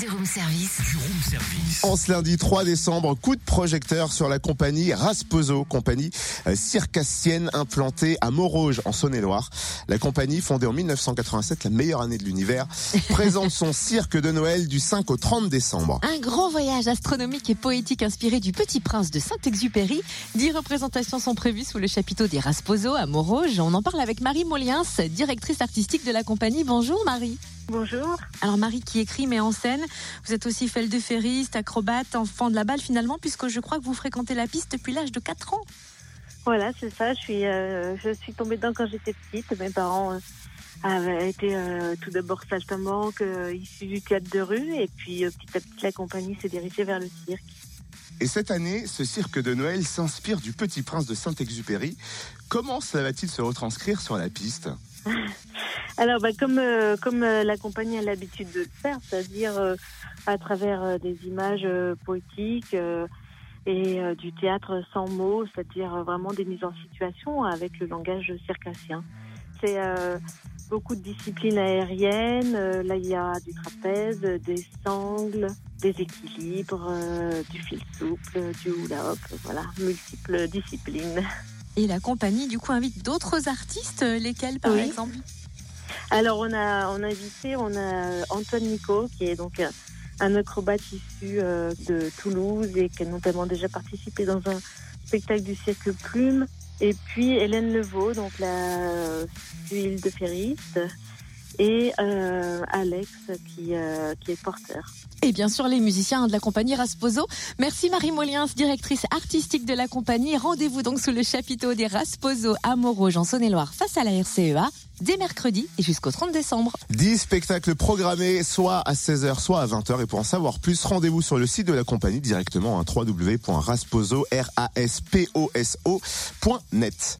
Du room service. du room service. En ce lundi 3 décembre, coup de projecteur sur la compagnie Rasposo, compagnie euh, circassienne implantée à Montrouge en Saône-et-Loire. La compagnie, fondée en 1987, la meilleure année de l'univers, présente son cirque de Noël du 5 au 30 décembre. Un grand voyage astronomique et poétique inspiré du Petit Prince de Saint-Exupéry. Dix représentations sont prévues sous le chapiteau des Rasposo à Montrouge. On en parle avec Marie Moliens, directrice artistique de la compagnie. Bonjour Marie. Bonjour. Alors Marie qui écrit mais en scène. Vous êtes aussi feldeferiste, acrobate, enfant de la balle finalement puisque je crois que vous fréquentez la piste depuis l'âge de 4 ans. Voilà, c'est ça. Je suis, euh, je suis tombée dedans quand j'étais petite. Mes parents euh, avaient été euh, tout d'abord saltimbanques, euh, issus du théâtre de rue, et puis euh, petit à petit la compagnie s'est dirigée vers le cirque. Et cette année, ce cirque de Noël s'inspire du Petit Prince de Saint-Exupéry. Comment cela va-t-il se retranscrire sur la piste? Alors, bah, comme euh, comme euh, la compagnie a l'habitude de le faire, c'est-à-dire euh, à travers des images poétiques et du théâtre sans mots, c'est-à-dire vraiment des mises en situation avec le langage circassien. C'est beaucoup de disciplines aériennes. là, il y a du trapèze, des sangles, des équilibres, du fil souple, du hula hoop. Voilà, multiples disciplines. Et la compagnie du coup invite d'autres artistes, euh, lesquels par Oui. exemple? Alors on a on a invité on a Antoine Nico qui est donc euh, un acrobate issu euh, de Toulouse et qui a notamment déjà participé dans un spectacle du cirque Plume. Et puis Hélène Levaux donc la huile de ferriste et euh, Alex qui euh, qui est porteur. Et bien sûr les musiciens de la compagnie Rasposo. Merci Marie Moliens, directrice artistique de la compagnie. Rendez-vous donc sous le chapiteau des Rasposo à Montrouge en Saône-et-Loire face à la RCEA dès mercredi et jusqu'au 30 décembre. 10 spectacles programmés, soit à 16h, soit à 20h. Et pour en savoir plus, rendez-vous sur le site de la compagnie directement à www.rasposo, R-A-S-P-O-S-O.net.